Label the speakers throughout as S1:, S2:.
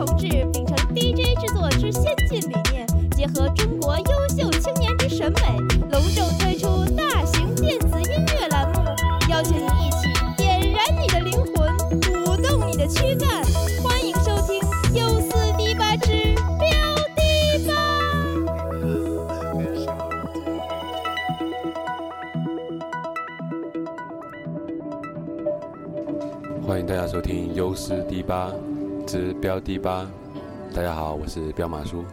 S1: 同志秉承 DJ 制作之先进理念，结合中国优秀青年之审美，隆重推出大型电子音乐栏目，邀请您一起点燃你的灵魂，舞动你的躯干。欢迎收听《优思迪吧之标迪吧》。
S2: 欢迎大家收听优思迪吧之标迪吧。大家好，我是彪马叔。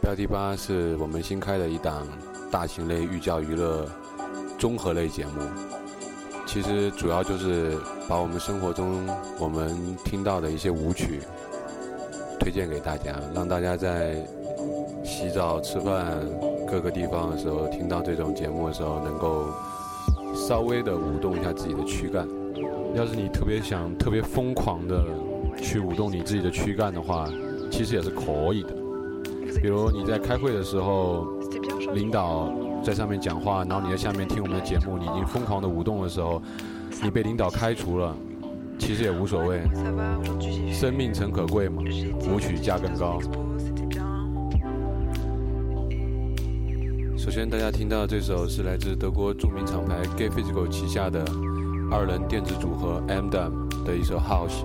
S2: 标迪吧是我们新开的一档大型类寓教于乐综合类节目。其实主要就是把我们生活中我们听到的一些舞曲推荐给大家，让大家在洗澡、吃饭各个地方的时候听到这种节目的时候，能够稍微的舞动一下自己的躯干。要是你特别想、特别疯狂的去舞动你自己的躯干的话，其实也是可以的。比如你在开会的时候，领导在上面讲话，然后你在下面听我们的节目，你已经疯狂的舞动的时候，你被领导开除了，其实也无所谓。生命诚可贵嘛，舞曲价更高。首先，大家听到这首是来自德国著名厂牌 Gay Physical 旗下的二人电子组合 M Dam 的一首 House，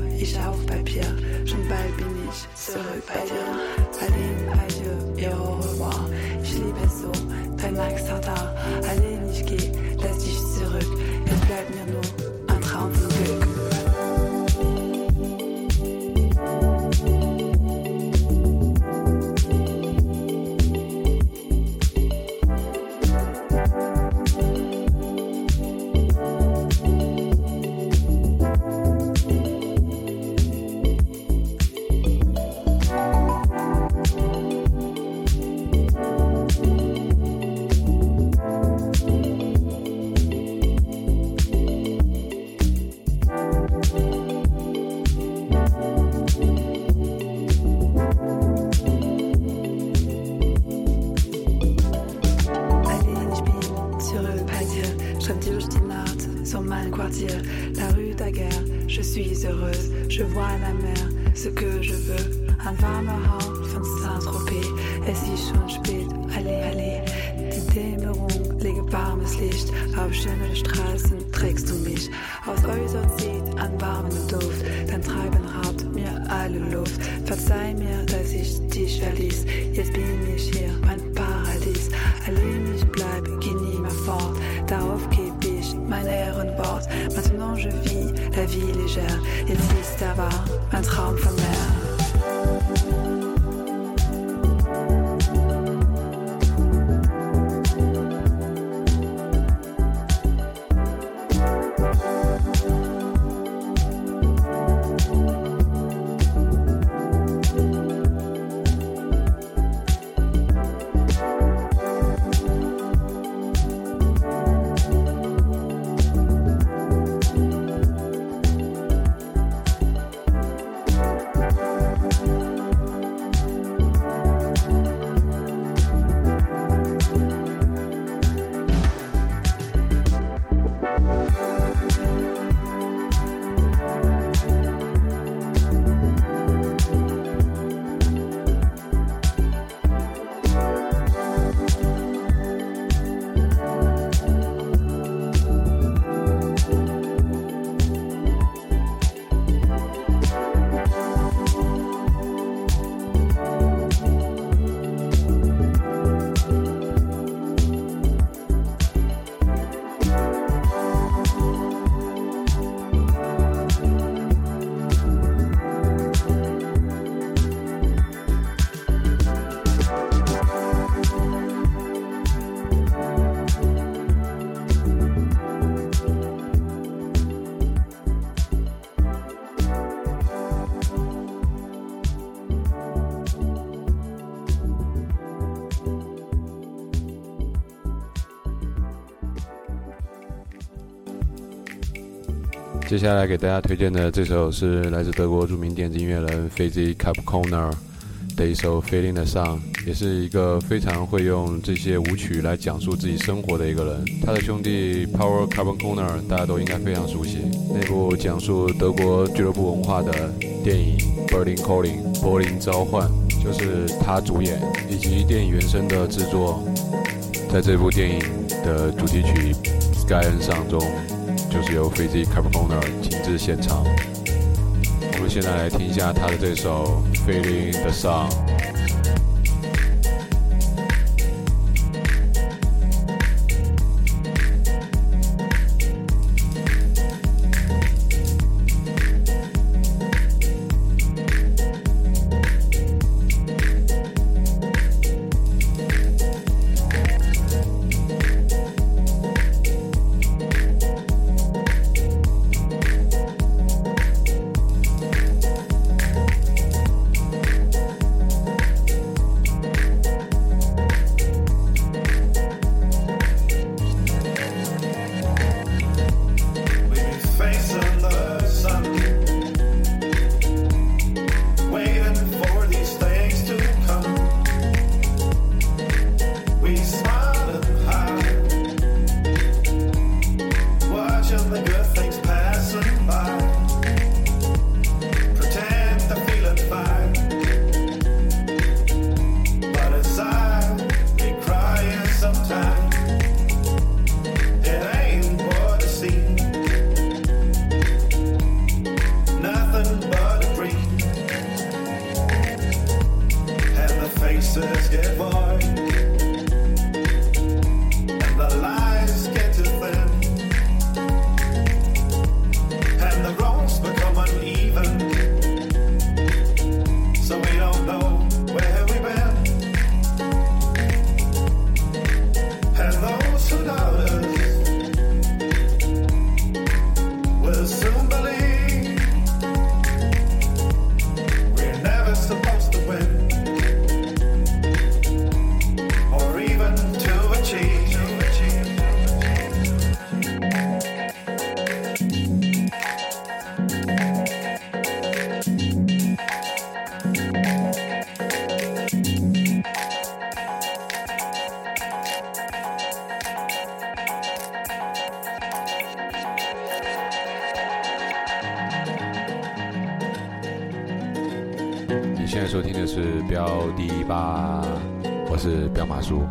S3: Richard ou papier, je ne balbiniche, serait pas dire. Aline, adieu et au revoir. Philippe Esso, Tenac Sartar, Aline. La mer, ce que je veux. Ein warmer Hauch von Saint-Tropez. Es ist schon spät, allez, allez. Die Dämmerung lege warmes Licht. Auf schöne Straßen trägst du mich. Aus Häusern zieht ein warmen Duft. Dein Treiben raubt mir alle Luft. Verzeih mir, dass ich dich verließ. Jetzt bin ich hier, mein Paradies. Allein ich bleib, geh nie mehr fort. Darauf geb ich mein Ehrenwort. Maintenant je vis la vie légère. Il s'y un traum von mehr.
S2: 接下来给大家推荐的这首是来自德国著名电子音乐人 f i z y Capconer 的一首《Feeling the Sun》，也是一个非常会用这些舞曲来讲述自己生活的一个人。他的兄弟 Power Capconer 大家都应该非常熟悉，那部讲述德国俱乐部文化的电影《Berlin Calling》柏林召唤，就是他主演，以及电影原声的制作，在这部电影的主题曲《Sky and Sun》中。就是由 f i z y Capone 亲自现场。我们现在来听一下他的这首《Feeling the Sun》。吧，我是彪马叔。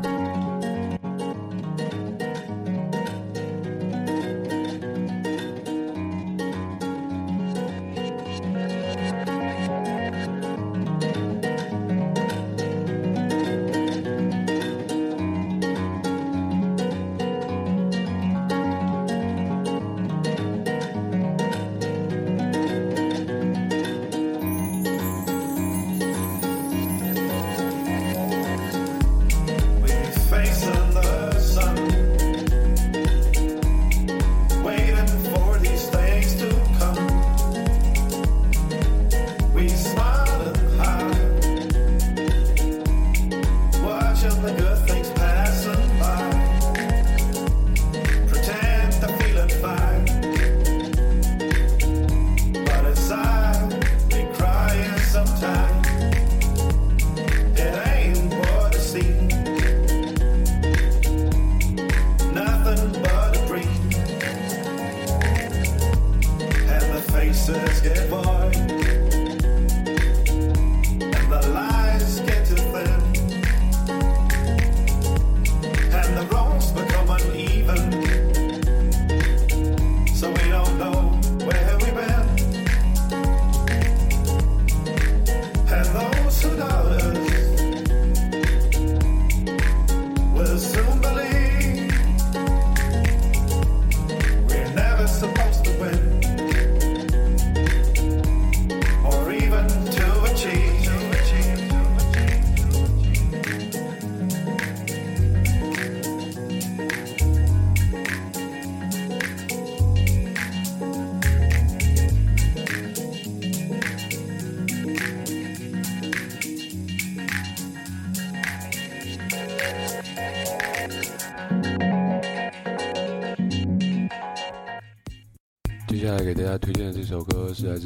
S4: 这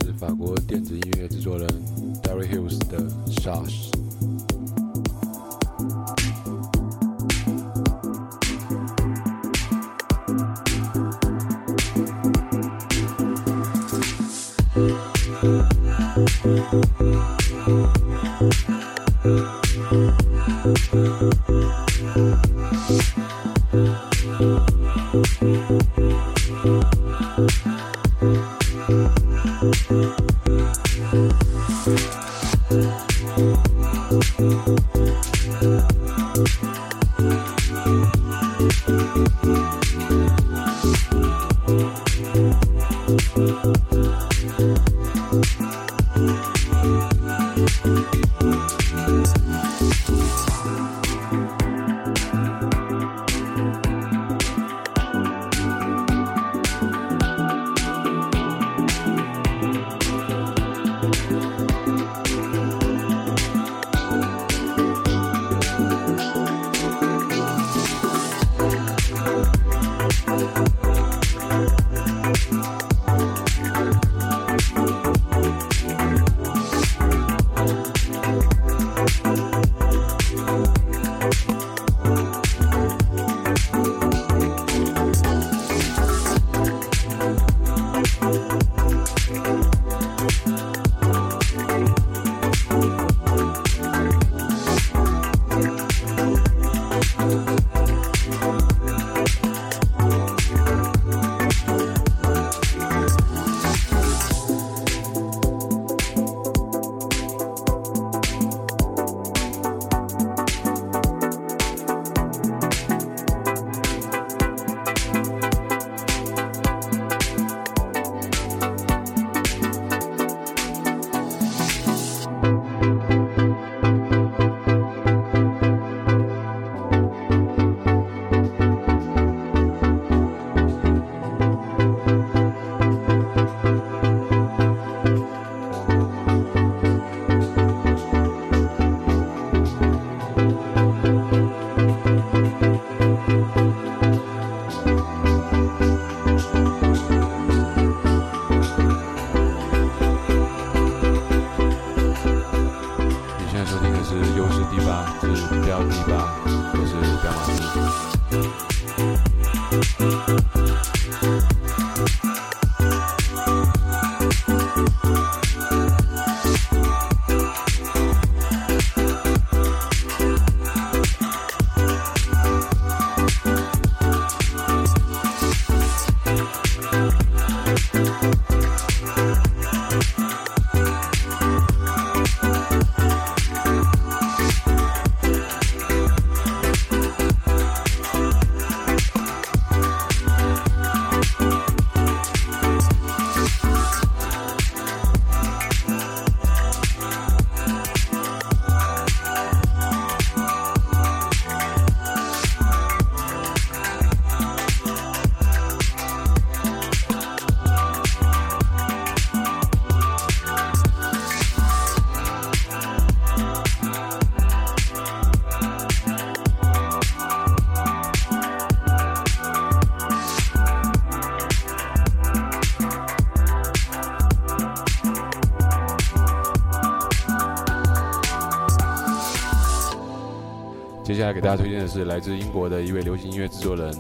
S4: 接下来给大家推荐的是来自英国的一位流行音乐制作人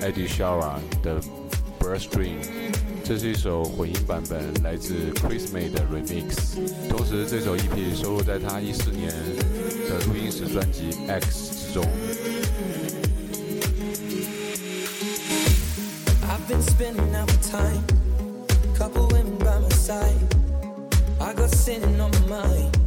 S4: Eddie Shara 的 Birth Dream，这是一首混音版本，来自 Chris May 的 Remix。同时，这首 EP 收录在他一四年的录音室专辑 X 之中。I've been spending out my time, couple women by my side. I got sitting on my mind.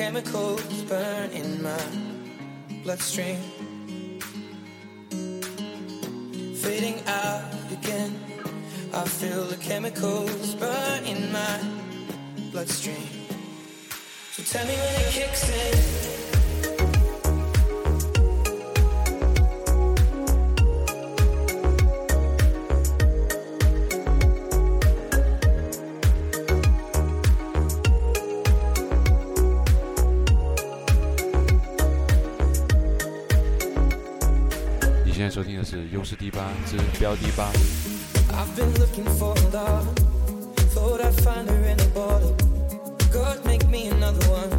S4: Chemicals burn in my bloodstream. Feel the chemicals burn in my bloodstream. So tell me when it kicks in.
S2: 你现在收听的是优势第八之标第八。
S4: I've been looking for love. Thought I'd find her in a bottle. God, make me another one.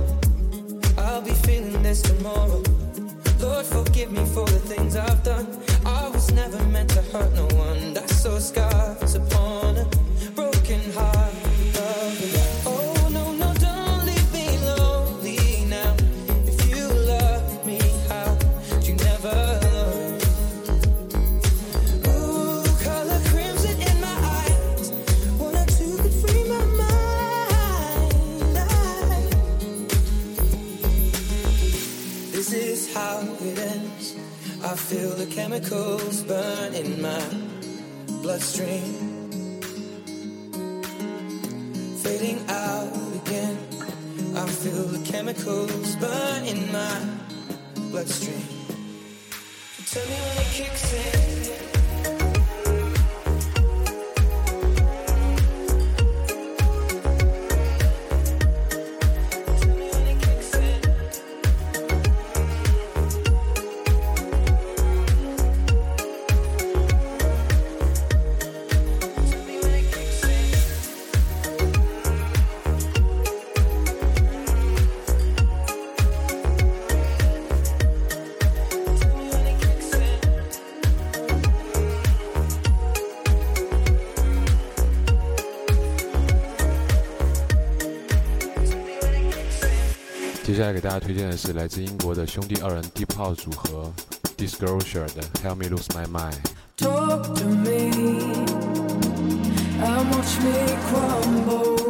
S4: I'll be feeling this tomorrow. Lord, forgive me for the things I've done. I was never meant to hurt no one. I saw scars chemicals burn in my bloodstream. Fading out again. I feel the chemicals burn in my bloodstream. Tell me when it kicks in.
S2: 来给大家推荐的是来自英国的兄弟二人 Deep House 组合 Disclosure 的 Help Me Lose My Mind。
S5: Talk to me and watch me crumble.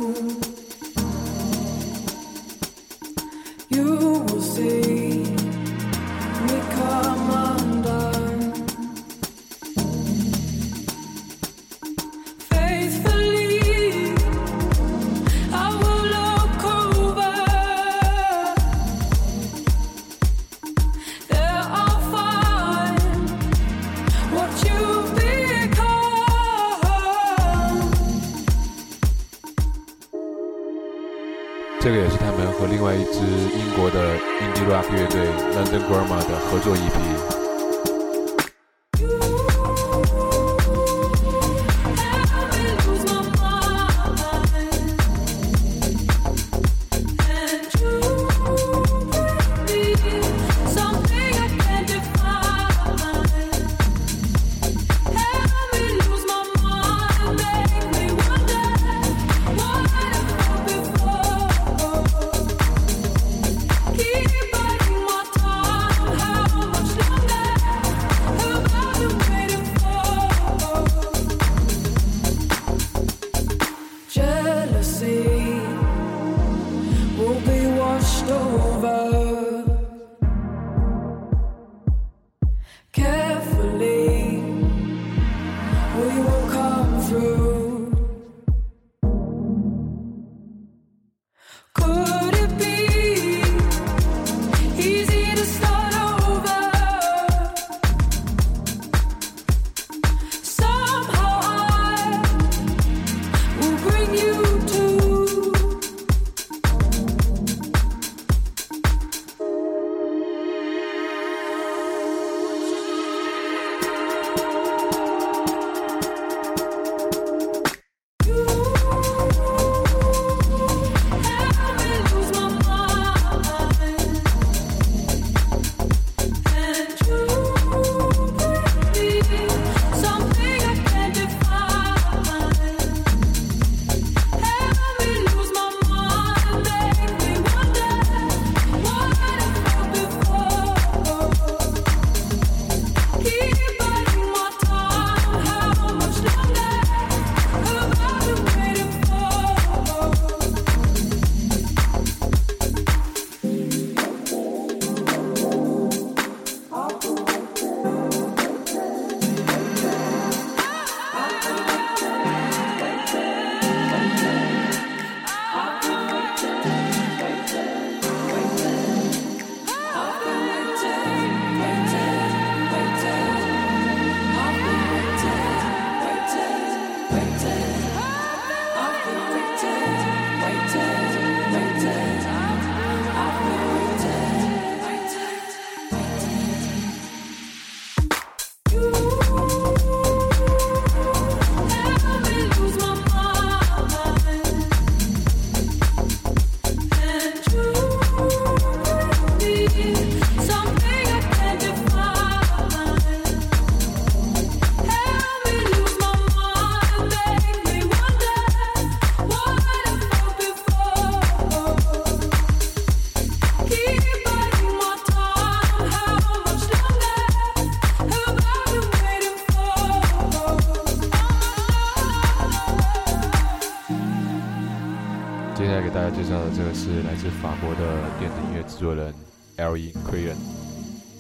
S2: 作
S5: 人 Ellie c r e a n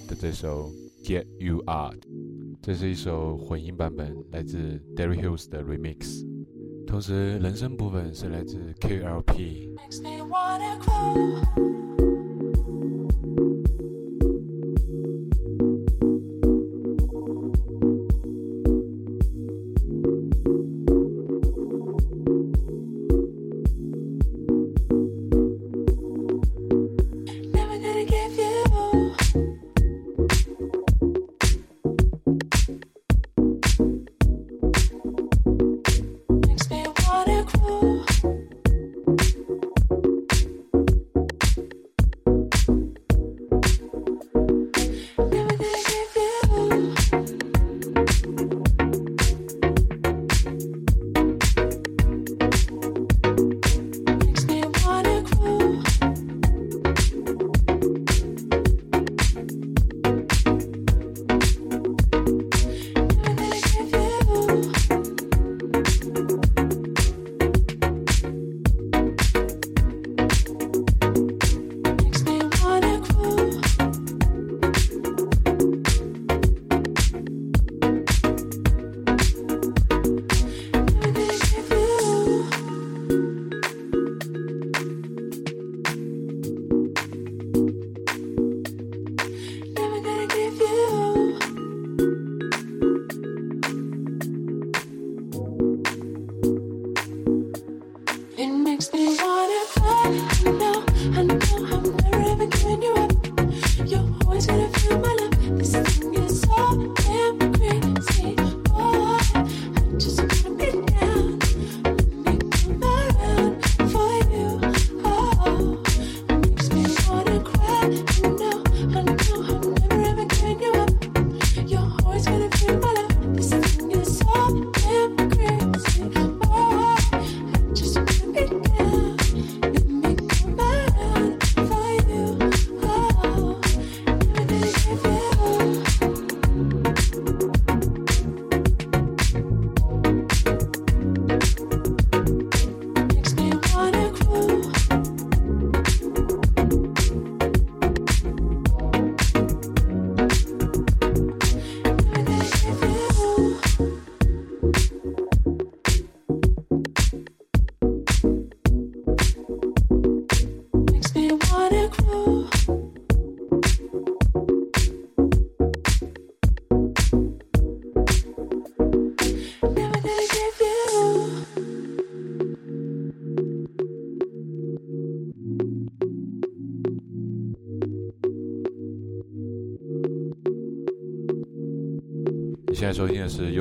S5: 的这首《Get You Out》，这是一首混音版本，来自 Derry Hills 的 Remix。同时，人声部分是来自 KLP。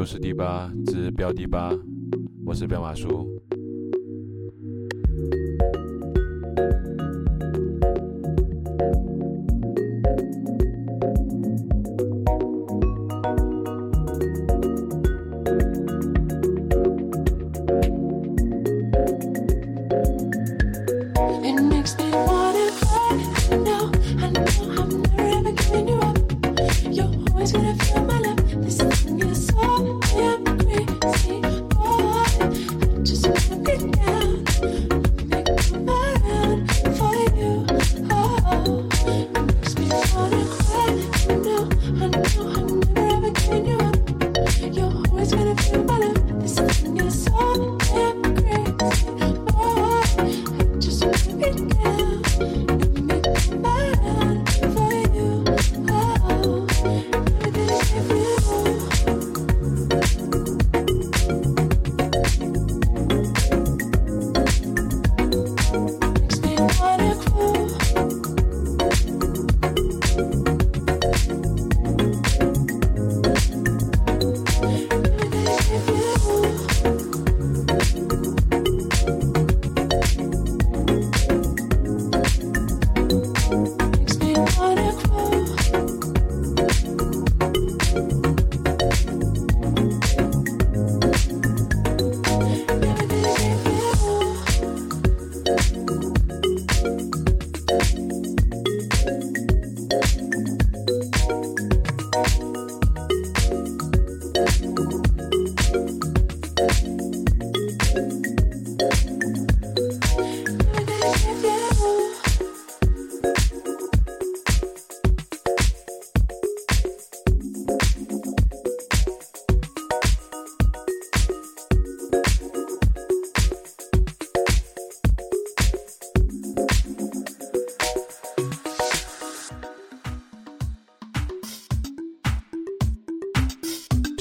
S5: 听的是《第八之标第八》，我是彪马叔。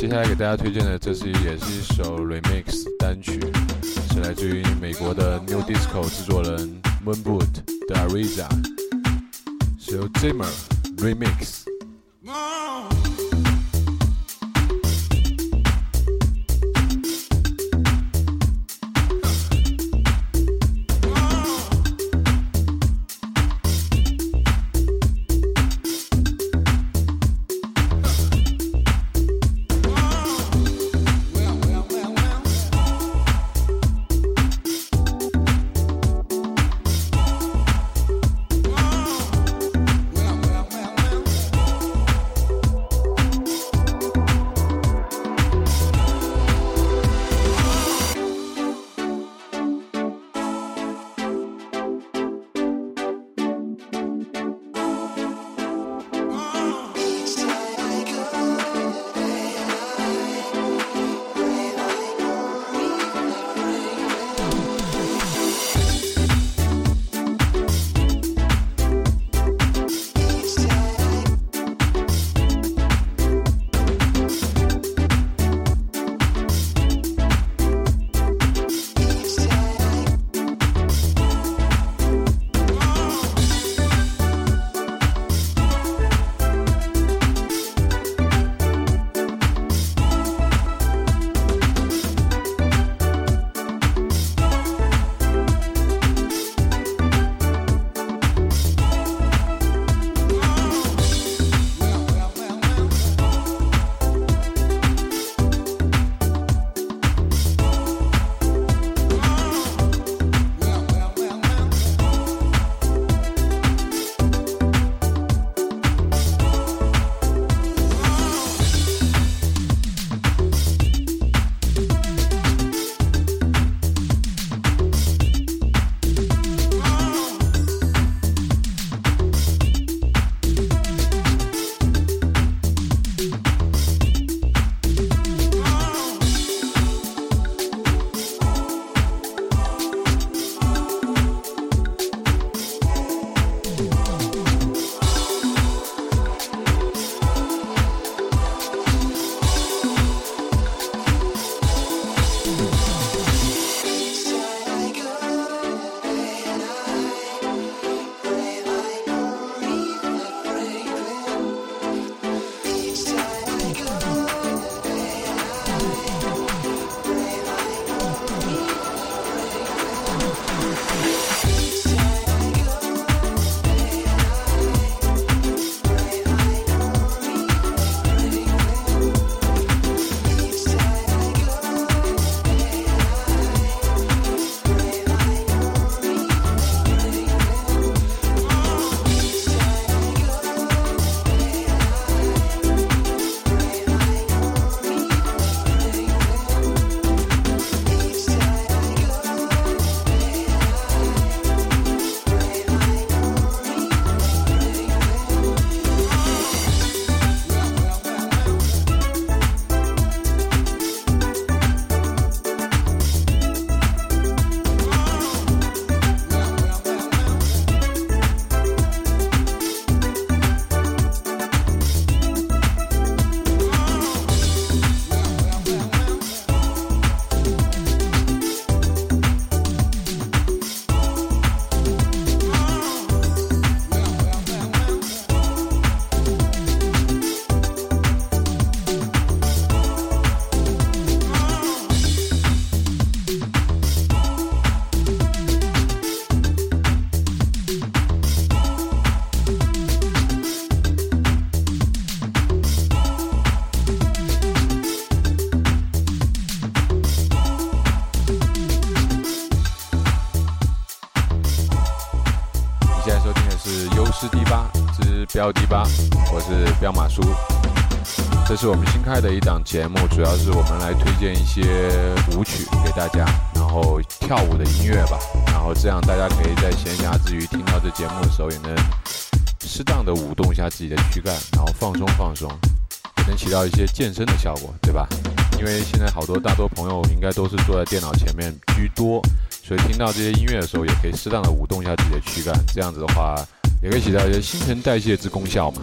S2: 接下来给大家推荐的，这是也是一首 remix 单曲，是来自于美国的 New Disco 制作人 Moonboot 的 Ariza，是由 Zimmer remix。这是我们新开的一档节目，主要是我们来推荐一些舞曲给大家，然后跳舞的音乐吧。然后这样大家可以在闲暇之余听到这节目的时候，也能适当的舞动一下自己的躯干，然后放松放松，也能起到一些健身的效果，对吧？因为现在好多大多朋友应该都是坐在电脑前面居多，所以听到这些音乐的时候，也可以适当的舞动一下自己的躯干，这样子的话。也可以起到一些新陈代谢之功效嘛。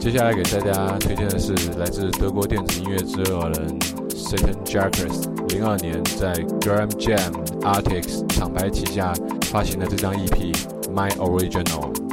S2: 接下来给大家推荐的是来自德国电子音乐制作人 Satan Jackers，零二年在 Gram Jam Artics 厂牌旗下发行的这张 EP My Original。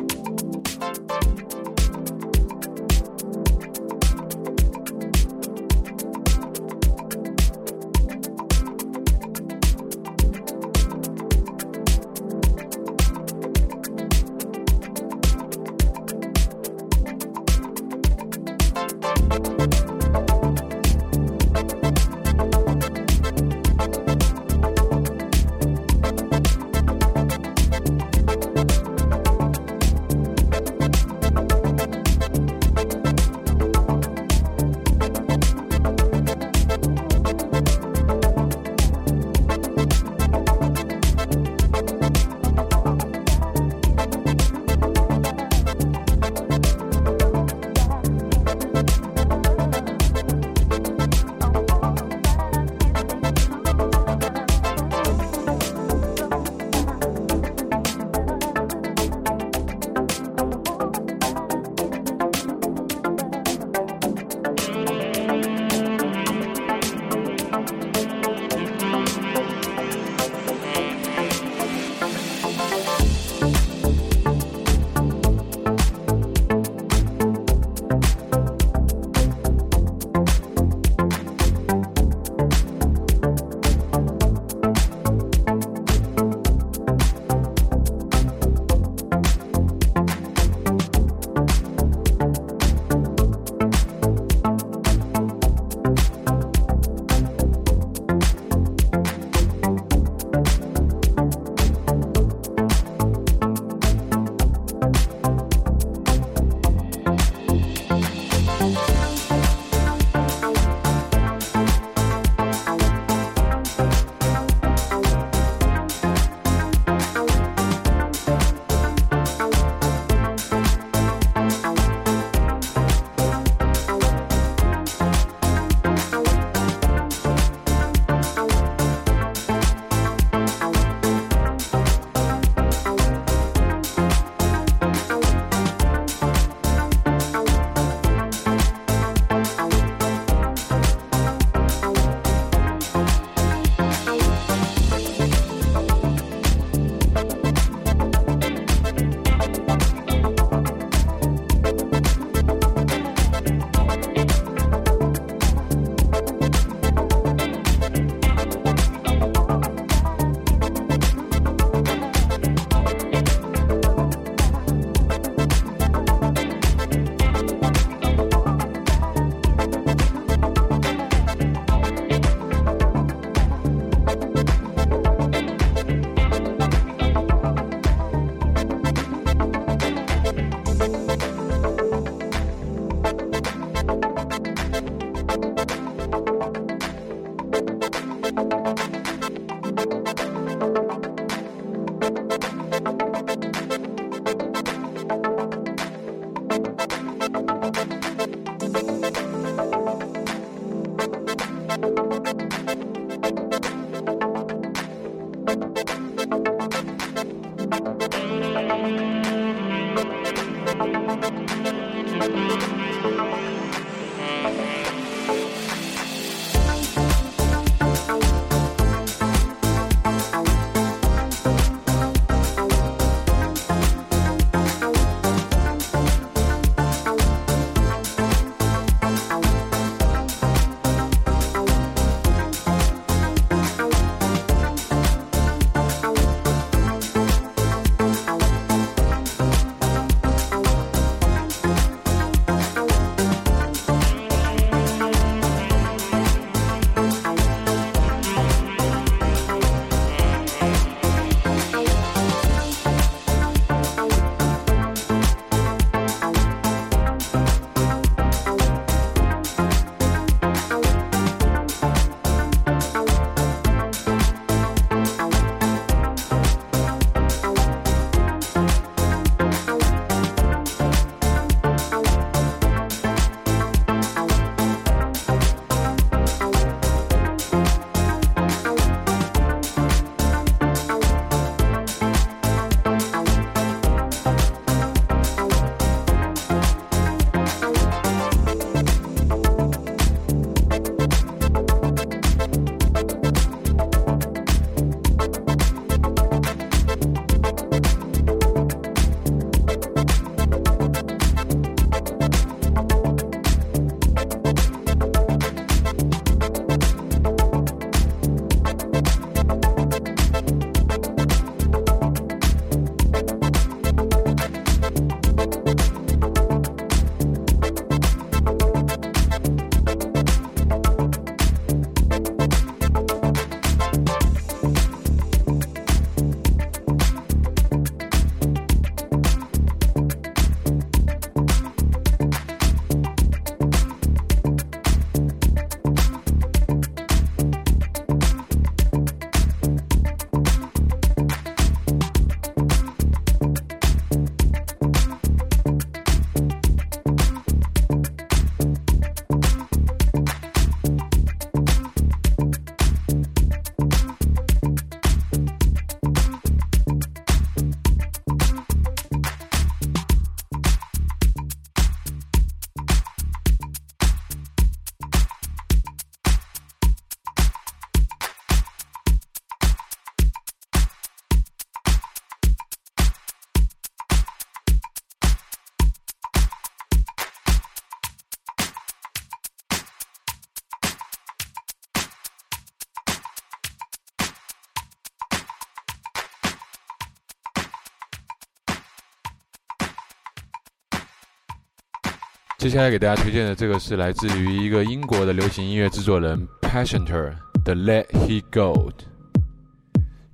S2: 接下来给大家推荐的这个是来自于一个英国的流行音乐制作人 Passenter 的 Let He Go。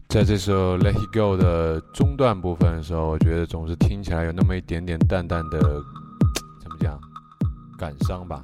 S2: 在这首 Let He Go 的中段部分的时候，我觉得总是听起来有那么一点点淡淡的，怎么讲，感伤吧。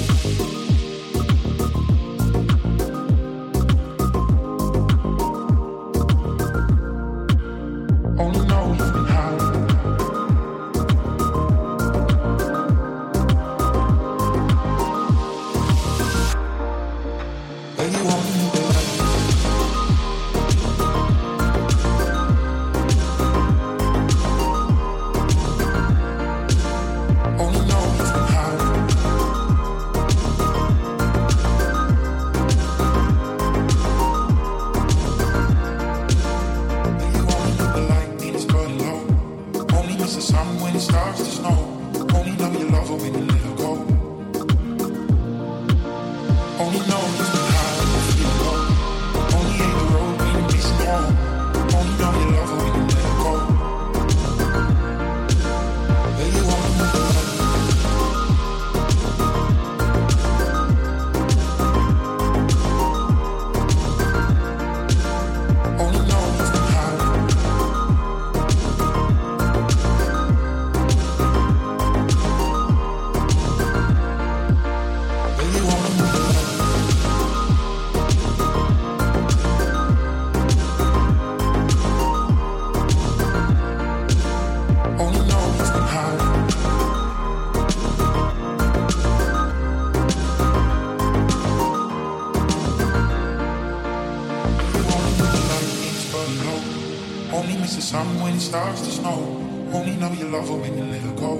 S6: Love her when you let her go.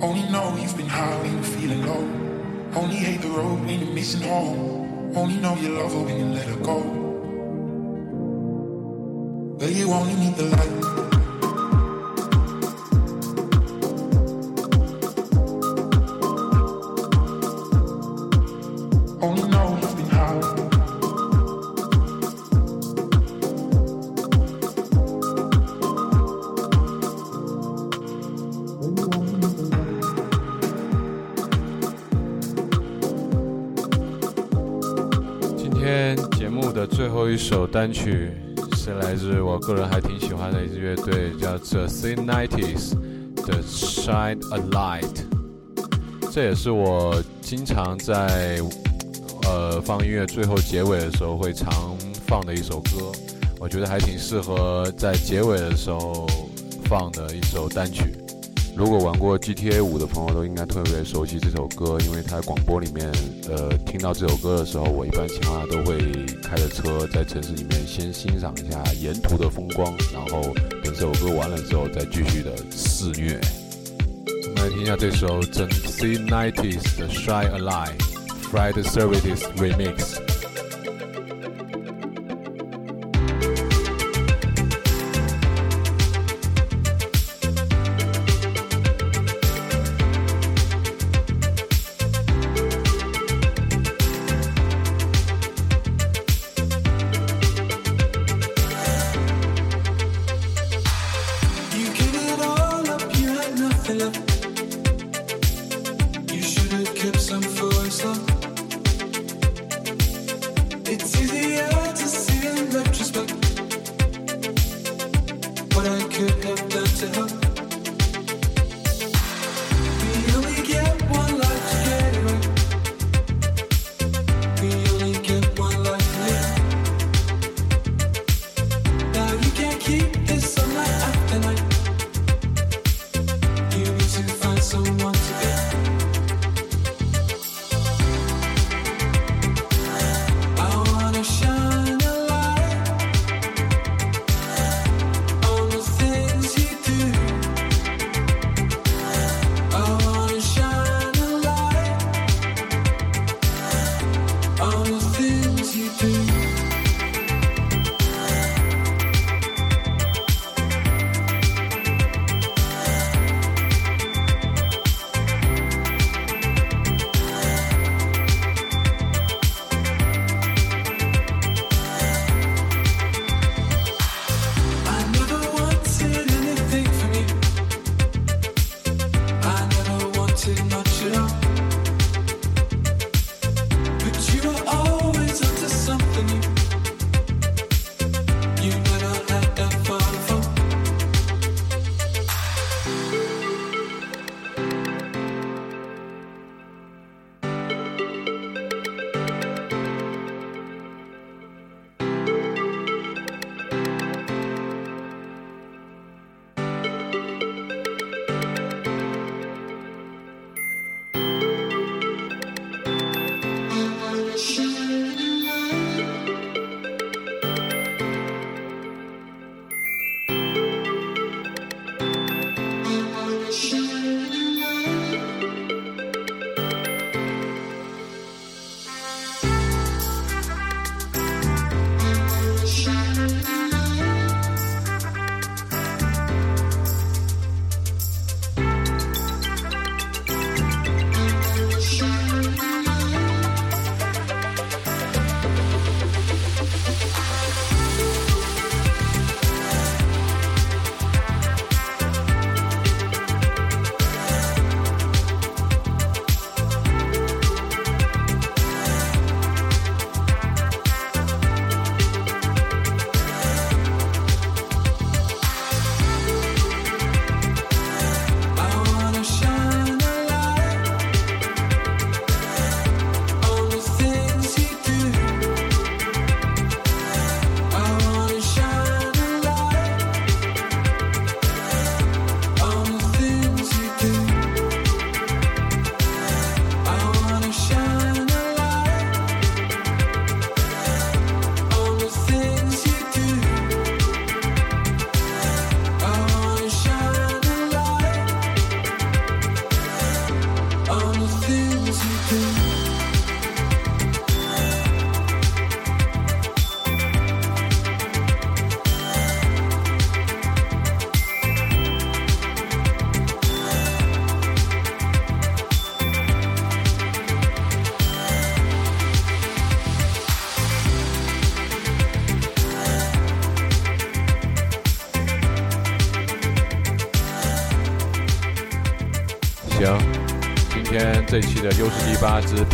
S6: Only know you've been high when you're feeling low. Only hate the road when you're missing home. Only know you love her when you let her go. But you only need the light.
S2: 单曲是来自我个人还挺喜欢的一支乐队，叫做 C Nineties 的《Shine a Light》。这也是我经常在呃放音乐最后结尾的时候会常放的一首歌，我觉得还挺适合在结尾的时候放的一首单曲。如果玩过 GTA 五的朋友都应该特别熟悉这首歌，因为它广播里面，呃，听到这首歌的时候，我一般情况下都会开着车在城市里面先欣赏一下沿途的风光，然后等这首歌完了之后再继续的肆虐。我们来听一下这首整 C Nineties 的《Shine a Light》，Friday Service Remix。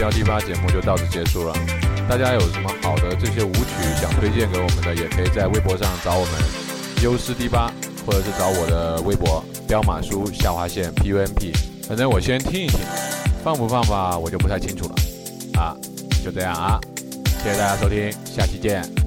S2: 标第八节目就到此结束了。大家有什么好的这些舞曲想推荐给我们的，也可以在微博上找我们优势第八，或者是找我的微博彪马叔下划线 P U M P，。反正我先听一听，放不放吧，我就不太清楚了。啊，就这样啊，谢谢大家收听，下期见。